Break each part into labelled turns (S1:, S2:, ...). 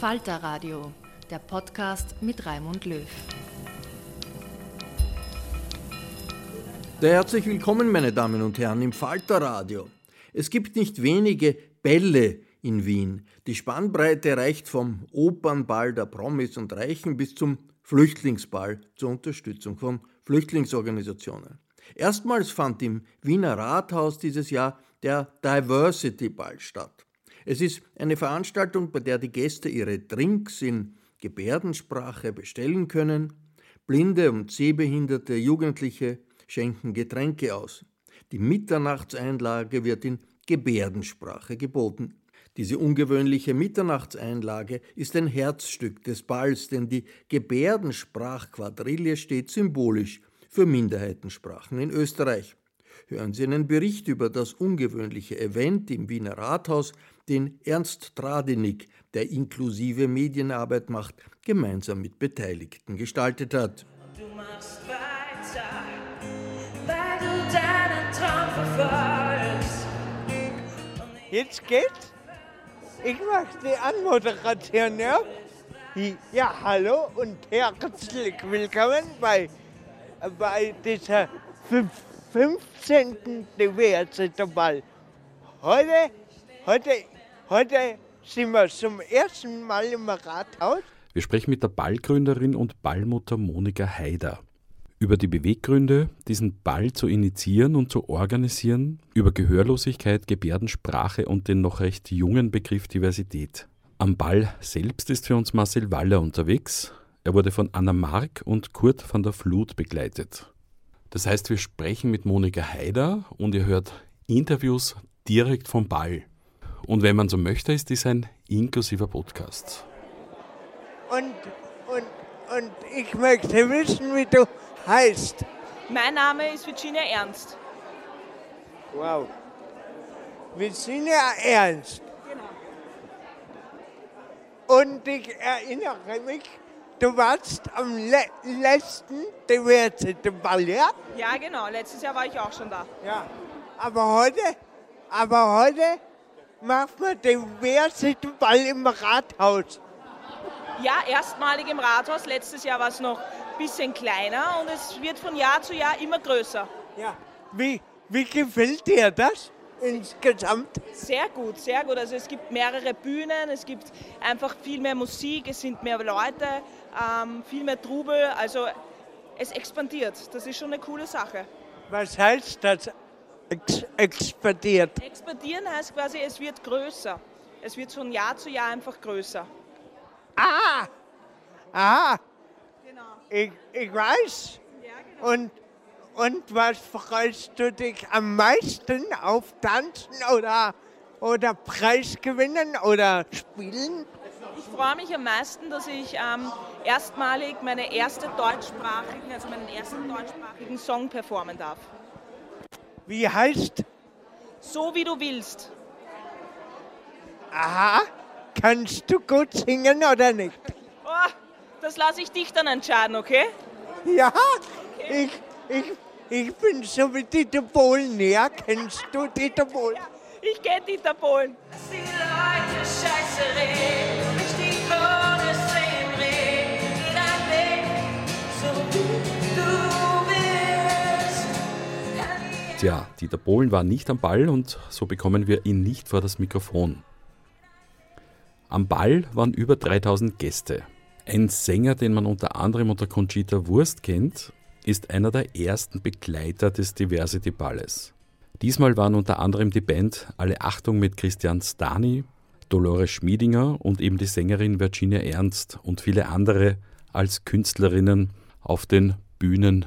S1: Falter Radio, der Podcast mit Raimund Löw.
S2: Herzlich willkommen, meine Damen und Herren, im Falter Radio. Es gibt nicht wenige Bälle in Wien. Die Spannbreite reicht vom Opernball der Promis und Reichen bis zum Flüchtlingsball zur Unterstützung von Flüchtlingsorganisationen. Erstmals fand im Wiener Rathaus dieses Jahr der Diversity Ball statt. Es ist eine Veranstaltung, bei der die Gäste ihre Drinks in Gebärdensprache bestellen können. Blinde und sehbehinderte Jugendliche schenken Getränke aus. Die Mitternachtseinlage wird in Gebärdensprache geboten. Diese ungewöhnliche Mitternachtseinlage ist ein Herzstück des Balls, denn die Gebärdensprachquadrille steht symbolisch für Minderheitensprachen in Österreich. Hören Sie einen Bericht über das ungewöhnliche Event im Wiener Rathaus, den Ernst Tradinik, der inklusive Medienarbeit macht, gemeinsam mit Beteiligten gestaltet hat. Du machst weiter, weil du deinen Traum
S3: verfolgst. Jetzt geht's. Ich mache die Anmoderation, ja? Ja, hallo und herzlich willkommen bei, bei dieser 15. Diversity Ball. Heute, heute Heute sind wir zum ersten Mal im Rathaus.
S4: Wir sprechen mit der Ballgründerin und Ballmutter Monika Haider über die Beweggründe, diesen Ball zu initiieren und zu organisieren, über Gehörlosigkeit, Gebärdensprache und den noch recht jungen Begriff Diversität. Am Ball selbst ist für uns Marcel Waller unterwegs. Er wurde von Anna Mark und Kurt van der Flut begleitet. Das heißt, wir sprechen mit Monika Haider und ihr hört Interviews direkt vom Ball. Und wenn man so möchte, ist dies ein inklusiver Podcast.
S3: Und, und, und ich möchte wissen, wie du heißt.
S5: Mein Name ist Virginia Ernst.
S3: Wow. Virginia Ernst.
S5: Genau.
S3: Und ich erinnere mich, du warst am le letzten Diversity-Ball, ja?
S5: Ja, genau. Letztes Jahr war ich auch schon da.
S3: Ja. Aber heute, aber heute macht man den Ball im Rathaus.
S5: Ja, erstmalig im Rathaus. Letztes Jahr war es noch ein bisschen kleiner und es wird von Jahr zu Jahr immer größer.
S3: Ja, wie, wie gefällt dir das? Insgesamt?
S5: Sehr gut, sehr gut. Also es gibt mehrere Bühnen, es gibt einfach viel mehr Musik, es sind mehr Leute, ähm, viel mehr Trubel. Also es expandiert. Das ist schon eine coole Sache.
S3: Was heißt das? Ex expandiert.
S5: Expandieren heißt quasi, es wird größer. Es wird von Jahr zu Jahr einfach größer.
S3: Ah! Ah!
S5: Genau.
S3: Ich, ich weiß.
S5: Ja, genau.
S3: Und, und was freust du dich am meisten auf Tanzen oder, oder Preis gewinnen oder spielen?
S5: Ich freue mich am meisten, dass ich ähm, erstmalig meine erste deutschsprachigen, also meinen ersten deutschsprachigen Song performen darf.
S3: Wie heißt?
S5: So wie du willst.
S3: Aha! Kannst du gut singen oder nicht?
S5: Oh, das lasse ich dich dann entscheiden, okay?
S3: Ja, ich, ich, ich bin so wie Dieter Bohlen. Ja, kennst du Dieter Bohlen?
S5: Ich kenne Dieter Bohlen.
S6: Die Leute scheiße reden, nicht die Krone sehen reden, lebt so wie du willst.
S4: Tja, Dieter Bohlen war nicht am Ball und so bekommen wir ihn nicht vor das Mikrofon. Am Ball waren über 3000 Gäste. Ein Sänger, den man unter anderem unter Conchita Wurst kennt, ist einer der ersten Begleiter des Diversity Balles. Diesmal waren unter anderem die Band Alle Achtung mit Christian Stani, Dolores Schmiedinger und eben die Sängerin Virginia Ernst und viele andere als Künstlerinnen auf den Bühnen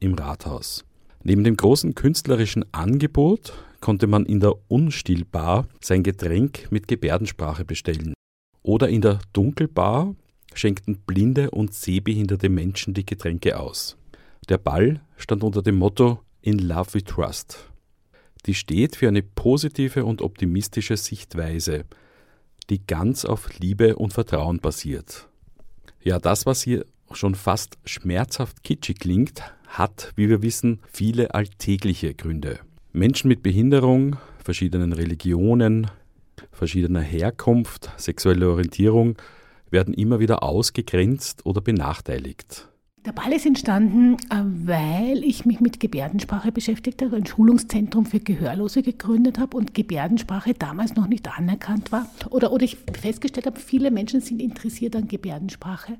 S4: im Rathaus. Neben dem großen künstlerischen Angebot konnte man in der Unstillbar sein Getränk mit Gebärdensprache bestellen. Oder in der Dunkelbar schenkten blinde und sehbehinderte Menschen die Getränke aus. Der Ball stand unter dem Motto In Love We Trust. Die steht für eine positive und optimistische Sichtweise, die ganz auf Liebe und Vertrauen basiert. Ja, das, was hier schon fast schmerzhaft kitschig klingt, hat, wie wir wissen, viele alltägliche Gründe. Menschen mit Behinderung, verschiedenen Religionen, verschiedener Herkunft, sexueller Orientierung werden immer wieder ausgegrenzt oder benachteiligt.
S7: Der Ball ist entstanden, äh, weil ich mich mit Gebärdensprache beschäftigt habe, ein Schulungszentrum für Gehörlose gegründet habe und Gebärdensprache damals noch nicht anerkannt war. Oder, oder ich festgestellt habe, viele Menschen sind interessiert an Gebärdensprache,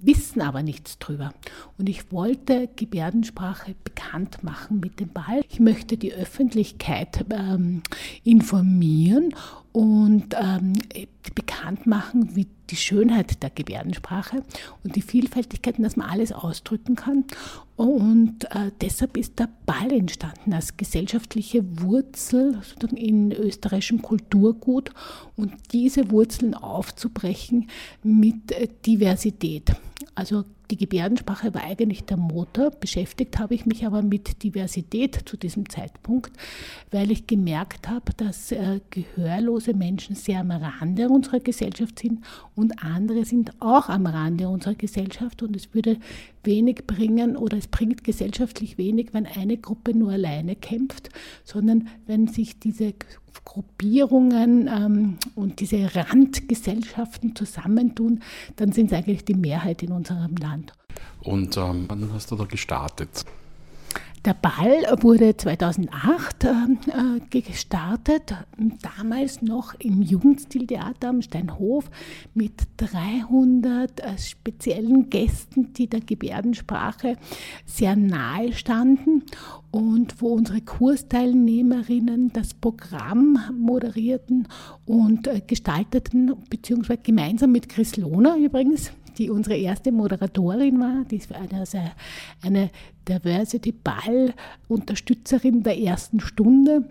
S7: wissen aber nichts drüber. Und ich wollte Gebärdensprache bekannt machen mit dem Ball. Ich möchte die Öffentlichkeit ähm, informieren und ähm, bekannt machen, wie die Schönheit der Gebärdensprache und die Vielfältigkeiten, dass man alles ausdrücken kann. Und äh, deshalb ist der Ball entstanden als gesellschaftliche Wurzel sozusagen in österreichischem Kulturgut und diese Wurzeln aufzubrechen mit äh, Diversität. Also die Gebärdensprache war eigentlich der Motor. Beschäftigt habe ich mich aber mit Diversität zu diesem Zeitpunkt, weil ich gemerkt habe, dass äh, gehörlose Menschen sehr am Rande unserer Gesellschaft sind und andere sind auch am Rande unserer Gesellschaft und es würde wenig bringen oder es bringt gesellschaftlich wenig, wenn eine Gruppe nur alleine kämpft, sondern wenn sich diese Gruppierungen ähm, und diese Randgesellschaften zusammentun, dann sind es eigentlich die Mehrheit in unserem Land.
S4: Und ähm, wann hast du da gestartet?
S7: Der Ball wurde 2008 äh, gestartet, damals noch im Jugendstiltheater am Steinhof mit 300 äh, speziellen Gästen, die der Gebärdensprache sehr nahe standen und wo unsere Kursteilnehmerinnen das Programm moderierten und äh, gestalteten, beziehungsweise gemeinsam mit Chris Lohner übrigens, die unsere erste Moderatorin war. Die ist eine, also eine Diversity Ball Unterstützerin der ersten Stunde.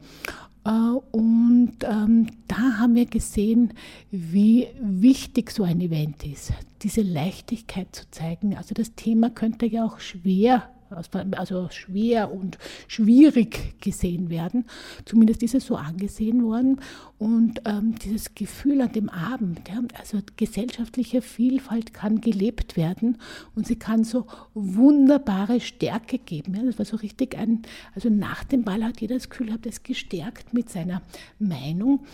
S7: Äh, und ähm, da haben wir gesehen, wie wichtig so ein Event ist, diese Leichtigkeit zu zeigen. Also das Thema könnte ja auch schwer also schwer und schwierig gesehen werden. Zumindest ist es so angesehen worden. Und ähm, dieses Gefühl an dem Abend, ja, also gesellschaftliche Vielfalt kann gelebt werden und sie kann so wunderbare Stärke geben. Ja. Das war so richtig ein, also nach dem Ball hat jeder das Gefühl, hat es gestärkt mit seiner Meinung.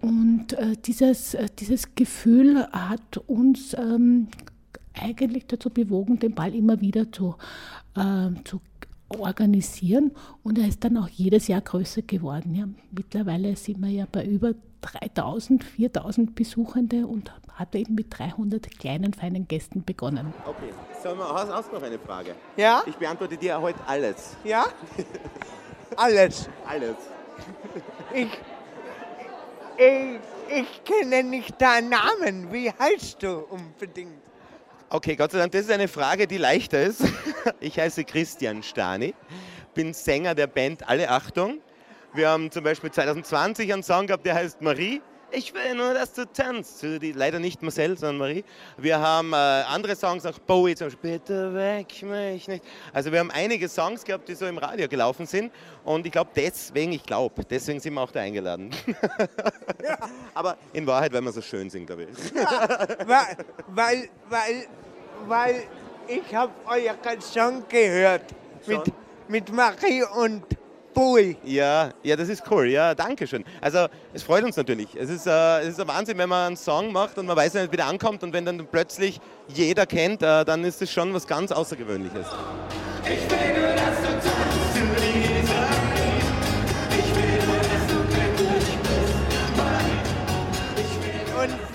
S7: Und äh, dieses, äh, dieses Gefühl hat uns ähm, eigentlich dazu bewogen, den Ball immer wieder zu, äh, zu organisieren und er ist dann auch jedes Jahr größer geworden. Ja. Mittlerweile sind wir ja bei über 3000, 4000 Besuchende und hat eben mit 300 kleinen, feinen Gästen begonnen.
S8: Okay, Sag mal, hast, hast du noch eine Frage?
S3: Ja?
S8: Ich beantworte dir heute alles.
S3: Ja? Alles.
S8: Alles.
S3: Ich, ich, ich kenne nicht deinen Namen. Wie heißt du unbedingt?
S8: Okay, Gott sei Dank, das ist eine Frage, die leichter ist. Ich heiße Christian Stani, bin Sänger der Band Alle Achtung. Wir haben zum Beispiel 2020 einen Song gehabt, der heißt Marie. Ich will nur, dass du tanzt. Leider nicht Marcel, sondern Marie. Wir haben äh, andere Songs, auch Bowie zum Beispiel. Bitte weck mich nicht. Also wir haben einige Songs gehabt, die so im Radio gelaufen sind. Und ich glaube deswegen, ich glaube, deswegen sind wir auch da eingeladen. Aber in Wahrheit, weil wir so schön sind, glaube ich.
S3: weil, weil, weil, weil ich habe euren Song gehört mit, mit Marie und Bowie.
S8: Ja, ja, das ist cool. Ja, danke schön. Also, es freut uns natürlich. Es ist, äh, es ist ein Wahnsinn, wenn man einen Song macht und man weiß nicht, wie der ankommt und wenn dann plötzlich jeder kennt, äh, dann ist es schon was ganz Außergewöhnliches.
S6: Ich will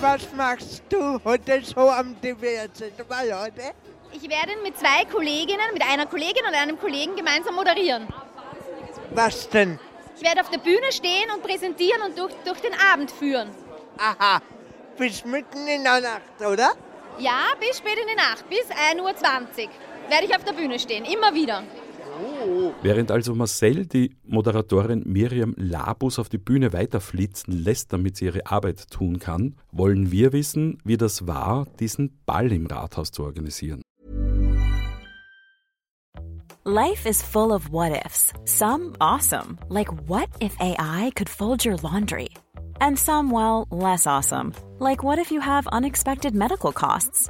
S3: was machst du heute so am diversen heute?
S9: Ich werde mit zwei Kolleginnen, mit einer Kollegin und einem Kollegen gemeinsam moderieren.
S3: Was denn?
S9: Ich werde auf der Bühne stehen und präsentieren und durch, durch den Abend führen.
S3: Aha, bis mitten in der Nacht, oder?
S9: Ja, bis spät in die Nacht, bis 1.20 Uhr werde ich auf der Bühne stehen, immer wieder.
S4: Während also Marcel die Moderatorin Miriam Labus auf die Bühne weiterflitzen lässt, damit sie ihre Arbeit tun kann, wollen wir wissen, wie das war, diesen Ball im Rathaus zu organisieren.
S10: Life is full of what ifs. Some awesome, like what if AI could fold your laundry? And some, well, less awesome, like what if you have unexpected medical costs?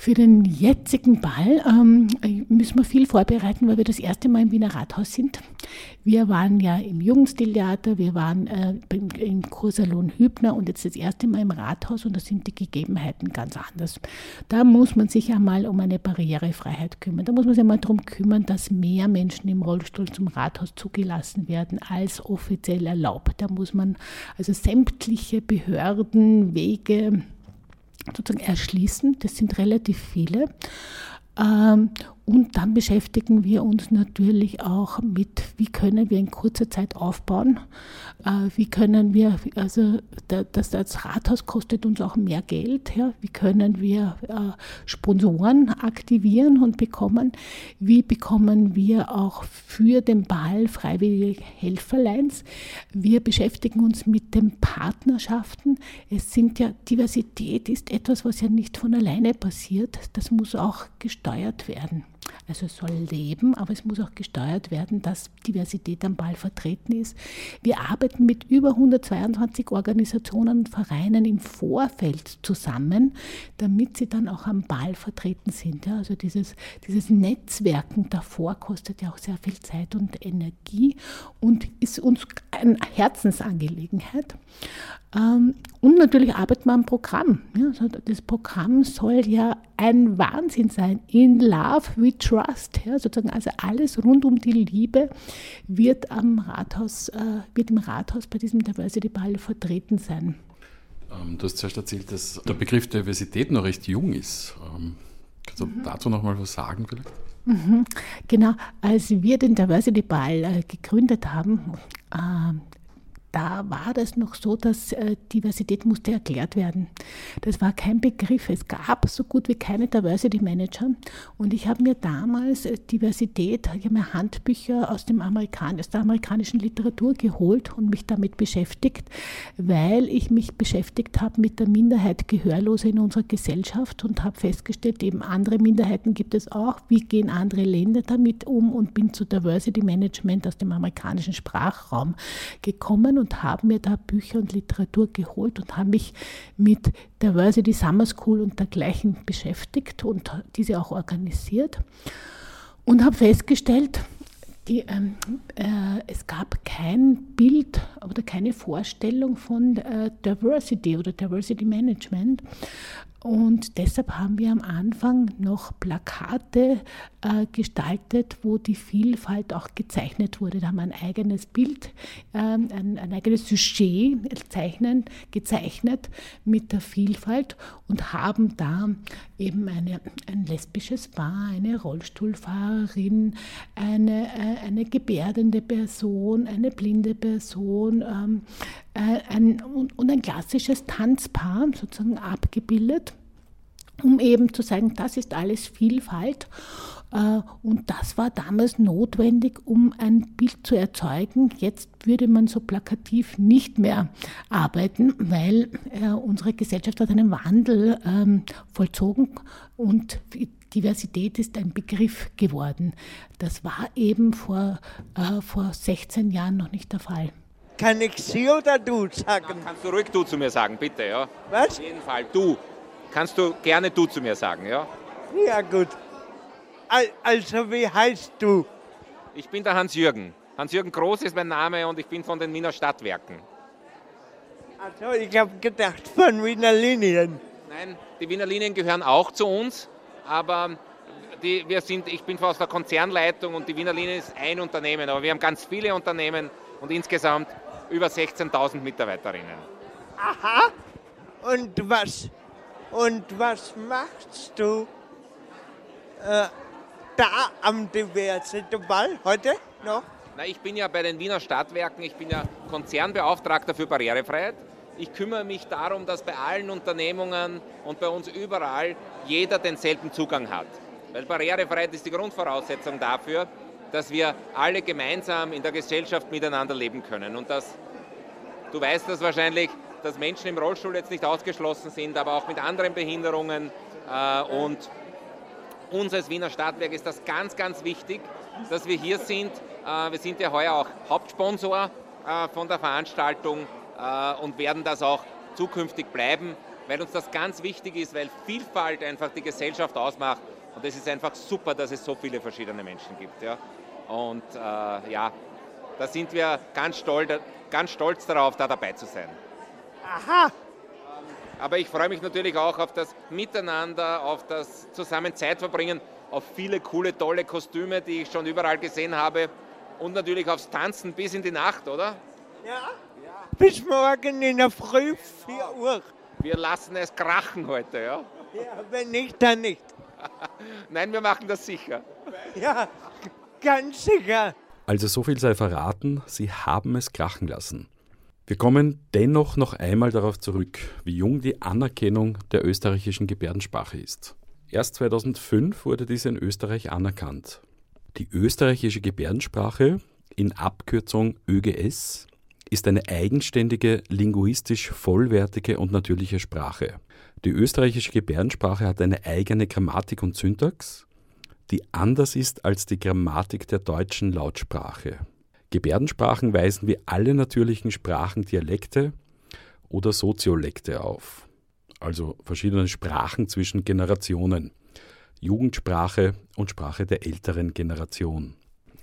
S7: Für den jetzigen Ball ähm, müssen wir viel vorbereiten, weil wir das erste Mal im Wiener Rathaus sind. Wir waren ja im Jugendstiltheater, wir waren äh, im, Kursalon Hübner und jetzt das erste Mal im Rathaus und da sind die Gegebenheiten ganz anders. Da muss man sich einmal um eine Barrierefreiheit kümmern. Da muss man sich einmal darum kümmern, dass mehr Menschen im Rollstuhl zum Rathaus zugelassen werden als offiziell erlaubt. Da muss man also sämtliche Behörden, Wege, sozusagen erschließen. Das sind relativ viele. Und dann beschäftigen wir uns natürlich auch mit, wie können wir in kurzer Zeit aufbauen, äh, wie können wir, also das, das Rathaus kostet uns auch mehr Geld, ja, wie können wir äh, Sponsoren aktivieren und bekommen, wie bekommen wir auch für den Ball freiwillige Helferleins. Wir beschäftigen uns mit den Partnerschaften. Es sind ja, Diversität ist etwas, was ja nicht von alleine passiert, das muss auch gesteuert werden. Also es soll leben, aber es muss auch gesteuert werden, dass Diversität am Ball vertreten ist. Wir arbeiten mit über 122 Organisationen und Vereinen im Vorfeld zusammen, damit sie dann auch am Ball vertreten sind. Ja, also dieses, dieses Netzwerken davor kostet ja auch sehr viel Zeit und Energie und ist uns eine Herzensangelegenheit. Ähm, und natürlich arbeitet man am Programm. Ja, also das Programm soll ja ein Wahnsinn sein. In Love we Trust. Ja, sozusagen also alles rund um die Liebe wird, am Rathaus, äh, wird im Rathaus bei diesem Diversity Ball vertreten sein.
S4: Ähm, du hast zuerst erzählt, dass der Begriff Diversität noch recht jung ist. Ähm, kannst du mhm. dazu noch mal was sagen vielleicht?
S7: Mhm. Genau, als wir den Diversity Ball äh, gegründet haben, äh, da war das noch so, dass äh, Diversität musste erklärt werden. Das war kein Begriff. Es gab so gut wie keine Diversity Manager. Und ich habe mir damals äh, Diversität, ich habe mir Handbücher aus, dem Amerikan aus der amerikanischen Literatur geholt und mich damit beschäftigt, weil ich mich beschäftigt habe mit der Minderheit Gehörlose in unserer Gesellschaft und habe festgestellt, eben andere Minderheiten gibt es auch. Wie gehen andere Länder damit um? Und bin zu Diversity Management aus dem amerikanischen Sprachraum gekommen und habe mir da Bücher und Literatur geholt und habe mich mit Diversity Summer School und dergleichen beschäftigt und diese auch organisiert. und habe festgestellt, die, ähm, äh, es gab kein Bild oder keine Vorstellung von äh, Diversity oder Diversity Management. Und deshalb haben wir am Anfang noch Plakate äh, gestaltet, wo die Vielfalt auch gezeichnet wurde. Da haben wir ein eigenes Bild, ähm, ein, ein, eigenes Sujet zeichnen, gezeichnet mit der Vielfalt und haben da eben eine, ein lesbisches Paar, eine Rollstuhlfahrerin, eine, äh, eine gebärdende Person, eine blinde Person ähm, äh, ein, und, ein klassisches Tanzpaar sozusagen abgebildet um eben zu sagen, das ist alles Vielfalt. Äh, und das war damals notwendig, um ein Bild zu erzeugen. Jetzt würde man so plakativ nicht mehr arbeiten, weil äh, unsere Gesellschaft hat einen Wandel ähm, vollzogen und Diversität ist ein Begriff geworden. Das war eben vor, äh, vor 16 Jahren noch nicht der Fall.
S3: Kann ich Sie oder du sagen?
S11: Kannst du ruhig du zu mir sagen, bitte, ja?
S3: Was?
S11: Auf jeden Fall, du. Kannst du gerne du zu mir sagen, ja?
S3: Ja, gut. Also, wie heißt du?
S11: Ich bin der Hans-Jürgen. Hans-Jürgen Groß ist mein Name und ich bin von den Wiener Stadtwerken.
S3: Also, ich habe gedacht von Wiener Linien.
S11: Nein, die Wiener Linien gehören auch zu uns, aber die, wir sind, ich bin aus der Konzernleitung und die Wiener Linien ist ein Unternehmen, aber wir haben ganz viele Unternehmen und insgesamt über 16.000 Mitarbeiterinnen.
S3: Aha. Und was und was machst du äh, da am Diversity-Ball heute noch?
S11: Na, ich bin ja bei den Wiener Stadtwerken, ich bin ja Konzernbeauftragter für Barrierefreiheit. Ich kümmere mich darum, dass bei allen Unternehmungen und bei uns überall jeder denselben Zugang hat. Weil Barrierefreiheit ist die Grundvoraussetzung dafür, dass wir alle gemeinsam in der Gesellschaft miteinander leben können. Und das, du weißt das wahrscheinlich, dass Menschen im Rollstuhl jetzt nicht ausgeschlossen sind, aber auch mit anderen Behinderungen. Äh, und uns als Wiener Stadtwerk ist das ganz, ganz wichtig, dass wir hier sind. Äh, wir sind ja heuer auch Hauptsponsor äh, von der Veranstaltung und werden das auch zukünftig bleiben, weil uns das ganz wichtig ist, weil Vielfalt einfach die Gesellschaft ausmacht. Und es ist einfach super, dass es so viele verschiedene Menschen gibt. Ja. Und äh, ja, da sind wir ganz stolz, ganz stolz darauf, da dabei zu sein.
S3: Aha.
S11: Aber ich freue mich natürlich auch auf das Miteinander, auf das zusammen Zeit verbringen, auf viele coole, tolle Kostüme, die ich schon überall gesehen habe und natürlich aufs Tanzen bis in die Nacht, oder?
S3: Ja. ja. Bis morgen in der Früh, 4 Uhr.
S11: Wir lassen es krachen heute, ja?
S3: Ja, wenn nicht, dann nicht.
S11: Nein, wir machen das sicher.
S3: Ja, ganz sicher.
S4: Also so viel sei verraten, Sie haben es krachen lassen. Wir kommen dennoch noch einmal darauf zurück, wie jung die Anerkennung der österreichischen Gebärdensprache ist. Erst 2005 wurde diese in Österreich anerkannt. Die österreichische Gebärdensprache, in Abkürzung ÖGS, ist eine eigenständige, linguistisch vollwertige und natürliche Sprache. Die österreichische Gebärdensprache hat eine eigene Grammatik und Syntax, die anders ist als die Grammatik der deutschen Lautsprache. Gebärdensprachen weisen wie alle natürlichen Sprachen Dialekte oder Soziolekte auf, also verschiedene Sprachen zwischen Generationen, Jugendsprache und Sprache der älteren Generation.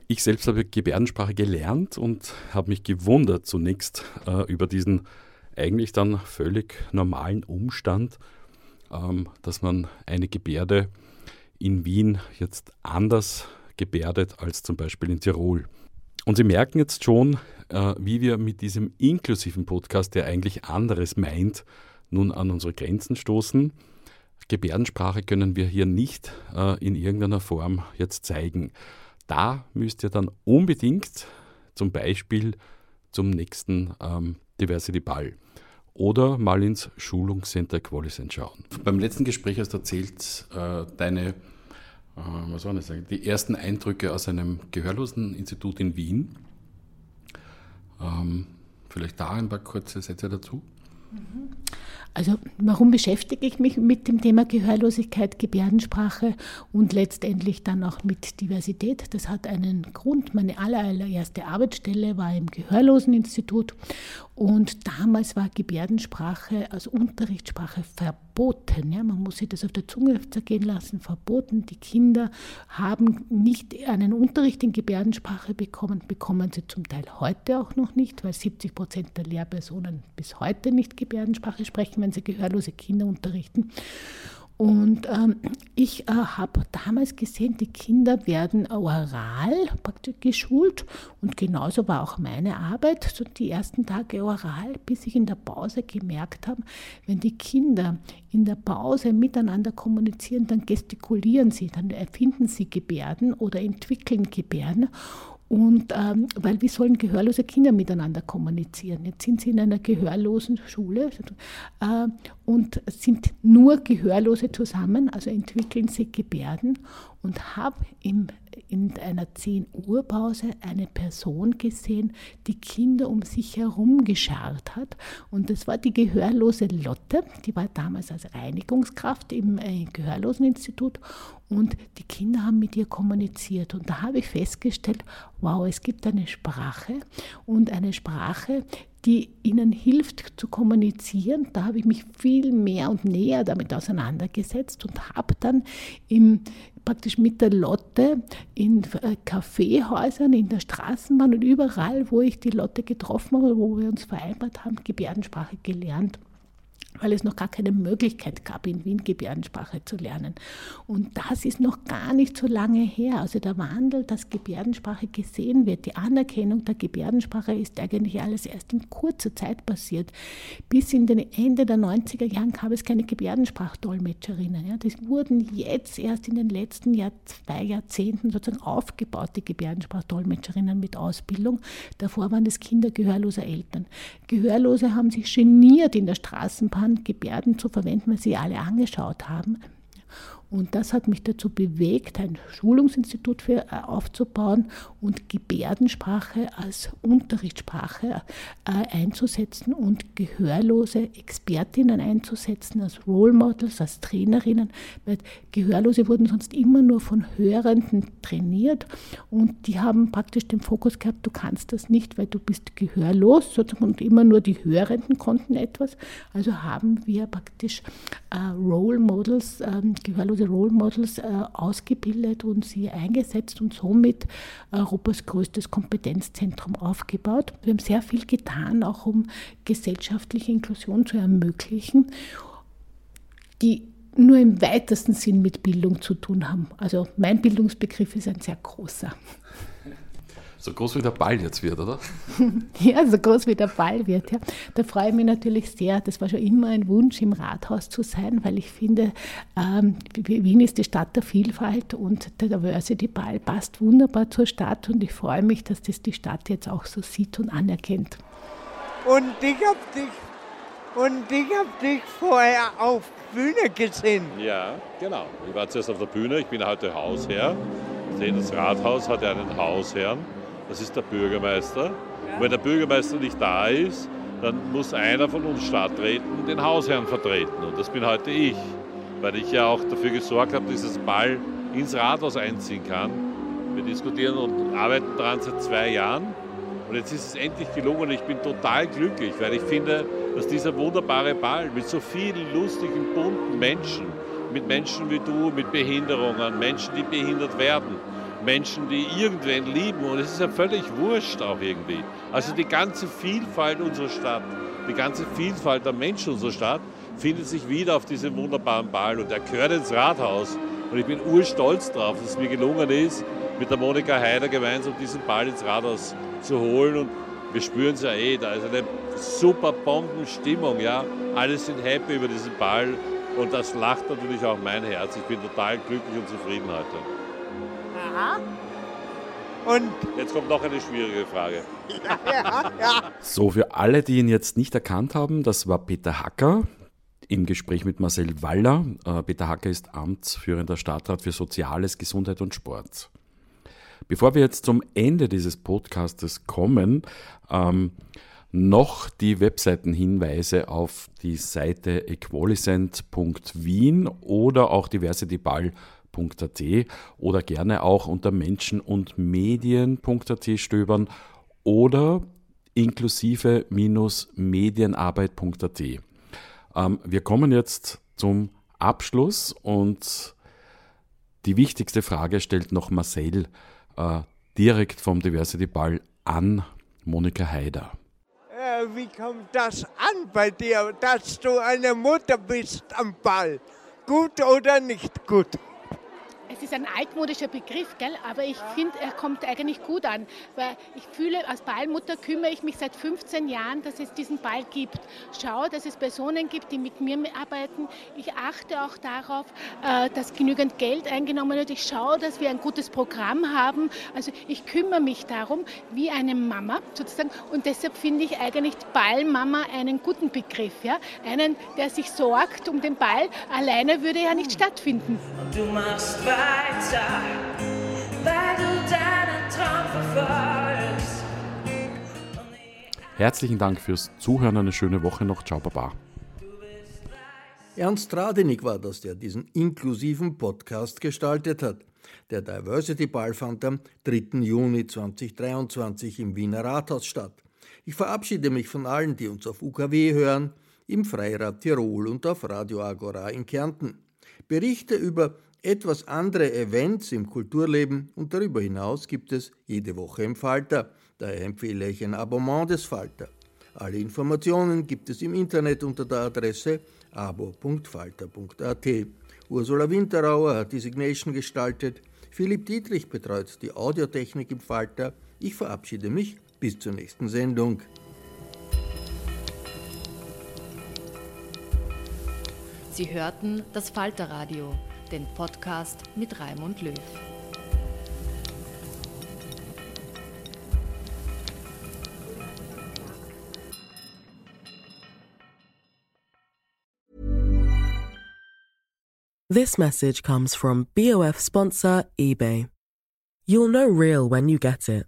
S4: Ich selbst habe Gebärdensprache gelernt und habe mich gewundert zunächst äh, über diesen eigentlich dann völlig normalen Umstand, ähm, dass man eine Gebärde in Wien jetzt anders gebärdet als zum Beispiel in Tirol. Und Sie merken jetzt schon, äh, wie wir mit diesem inklusiven Podcast, der eigentlich anderes meint, nun an unsere Grenzen stoßen. Gebärdensprache können wir hier nicht äh, in irgendeiner Form jetzt zeigen. Da müsst ihr dann unbedingt zum Beispiel zum nächsten ähm, Diversity Ball oder mal ins Schulungscenter Qualicent schauen. Beim letzten Gespräch hast du erzählt, äh, deine äh, was soll ich sagen, die ersten Eindrücke aus einem Gehörloseninstitut in Wien. Ähm, vielleicht da ein paar kurze Sätze dazu.
S7: Also warum beschäftige ich mich mit dem Thema Gehörlosigkeit, Gebärdensprache und letztendlich dann auch mit Diversität? Das hat einen Grund. Meine allererste Arbeitsstelle war im Gehörloseninstitut und damals war Gebärdensprache als Unterrichtssprache verboten. Ja, man muss sich das auf der Zunge zergehen lassen, verboten. Die Kinder haben nicht einen Unterricht in Gebärdensprache bekommen, bekommen sie zum Teil heute auch noch nicht, weil 70 Prozent der Lehrpersonen bis heute nicht Gebärdensprache sprechen wenn sie gehörlose Kinder unterrichten. Und ähm, ich äh, habe damals gesehen, die Kinder werden oral praktisch geschult. Und genauso war auch meine Arbeit, so die ersten Tage oral, bis ich in der Pause gemerkt habe, wenn die Kinder in der Pause miteinander kommunizieren, dann gestikulieren sie, dann erfinden sie Gebärden oder entwickeln Gebärden. Und ähm, weil wie sollen gehörlose Kinder miteinander kommunizieren? Jetzt sind sie in einer gehörlosen Schule. Äh, und sind nur Gehörlose zusammen, also entwickeln sie Gebärden und habe in einer 10 Uhr Pause eine Person gesehen, die Kinder um sich herum gescharrt hat. Und das war die gehörlose Lotte, die war damals als Reinigungskraft im äh, Gehörloseninstitut und die Kinder haben mit ihr kommuniziert. Und da habe ich festgestellt, wow, es gibt eine Sprache und eine Sprache, die ihnen hilft zu kommunizieren. Da habe ich mich viel mehr und näher damit auseinandergesetzt und habe dann im, praktisch mit der Lotte in äh, Kaffeehäusern, in der Straßenbahn und überall, wo ich die Lotte getroffen habe, wo wir uns vereinbart haben, Gebärdensprache gelernt weil es noch gar keine Möglichkeit gab, in Wien Gebärdensprache zu lernen. Und das ist noch gar nicht so lange her. Also der Wandel, dass Gebärdensprache gesehen wird, die Anerkennung der Gebärdensprache ist eigentlich alles erst in kurzer Zeit passiert. Bis in den Ende der 90er Jahren gab es keine Gebärdensprachdolmetscherinnen. Ja, das wurden jetzt erst in den letzten Jahr, zwei Jahrzehnten sozusagen aufgebaut, die Gebärdensprachdolmetscherinnen mit Ausbildung. Davor waren es Kinder gehörloser Eltern. Gehörlose haben sich geniert in der Straßenbahn Gebärden zu verwenden, weil sie alle angeschaut haben. Und das hat mich dazu bewegt, ein Schulungsinstitut für, äh, aufzubauen und Gebärdensprache als Unterrichtssprache äh, einzusetzen und gehörlose Expertinnen einzusetzen als Role Models, als Trainerinnen, weil Gehörlose wurden sonst immer nur von Hörenden trainiert und die haben praktisch den Fokus gehabt, du kannst das nicht, weil du bist gehörlos sozusagen und immer nur die Hörenden konnten etwas. Also haben wir praktisch äh, Role Models, äh, gehörlose Role Models äh, ausgebildet und sie eingesetzt und somit Europas größtes Kompetenzzentrum aufgebaut. Wir haben sehr viel getan, auch um gesellschaftliche Inklusion zu ermöglichen, die nur im weitesten Sinn mit Bildung zu tun haben. Also mein Bildungsbegriff ist ein sehr großer.
S4: So groß wie der Ball jetzt wird, oder?
S7: ja, so groß wie der Ball wird. Ja. Da freue ich mich natürlich sehr. Das war schon immer ein Wunsch, im Rathaus zu sein, weil ich finde, ähm, Wien ist die Stadt der Vielfalt und der Diversity Ball passt wunderbar zur Stadt und ich freue mich, dass das die Stadt jetzt auch so sieht und anerkennt.
S3: Und ich habe dich, und ich hab dich vorher auf Bühne gesehen.
S12: Ja, genau. Ich war zuerst auf der Bühne, ich bin heute Hausherr. Das Rathaus hat ja einen Hausherrn das ist der Bürgermeister. Und wenn der Bürgermeister nicht da ist, dann muss einer von uns Stadträten den Hausherrn vertreten. Und das bin heute ich, weil ich ja auch dafür gesorgt habe, dass das Ball ins Rathaus einziehen kann. Wir diskutieren und arbeiten daran seit zwei Jahren. Und jetzt ist es endlich gelungen und ich bin total glücklich, weil ich finde, dass dieser wunderbare Ball mit so vielen lustigen, bunten Menschen, mit Menschen wie du, mit Behinderungen, Menschen, die behindert werden, Menschen, die irgendwen lieben. Und es ist ja völlig wurscht auch irgendwie. Also die ganze Vielfalt unserer Stadt, die ganze Vielfalt der Menschen unserer Stadt findet sich wieder auf diesem wunderbaren Ball. Und er gehört ins Rathaus. Und ich bin urstolz darauf, dass es mir gelungen ist, mit der Monika Heider gemeinsam diesen Ball ins Rathaus zu holen. Und wir spüren es ja eh, da ist eine super Bombenstimmung. Ja? Alle sind happy über diesen Ball. Und das lacht natürlich auch mein Herz. Ich bin total glücklich und zufrieden heute. Ja. Und jetzt kommt noch eine schwierige Frage.
S4: Ja, ja, So, für alle, die ihn jetzt nicht erkannt haben, das war Peter Hacker im Gespräch mit Marcel Waller. Äh, Peter Hacker ist amtsführender Stadtrat für Soziales, Gesundheit und Sport. Bevor wir jetzt zum Ende dieses Podcastes kommen, ähm, noch die Webseitenhinweise auf die Seite equalicent.wien oder auch diversityball.at oder gerne auch unter menschen- und medien.at stöbern oder inklusive-medienarbeit.at. Ähm, wir kommen jetzt zum Abschluss und die wichtigste Frage stellt noch Marcel äh, direkt vom Diversity Ball an Monika Haider.
S3: Äh, wie kommt das an bei dir, dass du eine Mutter bist am Ball? Gut oder nicht gut?
S7: Es ist ein altmodischer Begriff, gell? aber ich finde, er kommt eigentlich gut an. Weil ich fühle, als Ballmutter kümmere ich mich seit 15 Jahren, dass es diesen Ball gibt. Schaue, dass es Personen gibt, die mit mir arbeiten. Ich achte auch darauf, äh, dass genügend Geld eingenommen wird. Ich schaue, dass wir ein gutes Programm haben. Also ich kümmere mich darum, wie eine Mama sozusagen. Und deshalb finde ich eigentlich Ballmama einen guten Begriff. Ja? Einen, der sich sorgt um den Ball. Alleine würde er nicht stattfinden.
S6: Du machst weiter, weil du deinen Traum verfolgst.
S4: Herzlichen Dank fürs Zuhören, eine schöne Woche noch. Ciao, Baba.
S2: Ernst Radenig war das, der diesen inklusiven Podcast gestaltet hat. Der Diversity Ball fand am 3. Juni 2023 im Wiener Rathaus statt. Ich verabschiede mich von allen, die uns auf UKW hören, im Freirad Tirol und auf Radio Agora in Kärnten. Berichte über etwas andere Events im Kulturleben und darüber hinaus gibt es jede Woche im Falter. Daher empfehle ich ein Abonnement des Falter. Alle Informationen gibt es im Internet unter der Adresse abo.falter.at. Ursula Winterauer hat die Signation gestaltet. Philipp Dietrich betreut die Audiotechnik im Falter. Ich verabschiede mich bis zur nächsten Sendung.
S1: Sie hörten das Falterradio, den Podcast mit Raimund Löw.
S13: This message comes from BOF sponsor eBay. You'll know real when you get it.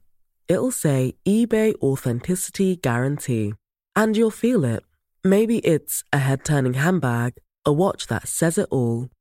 S13: It'll say eBay Authenticity Guarantee. And you'll feel it. Maybe it's a head turning handbag, a watch that says it all,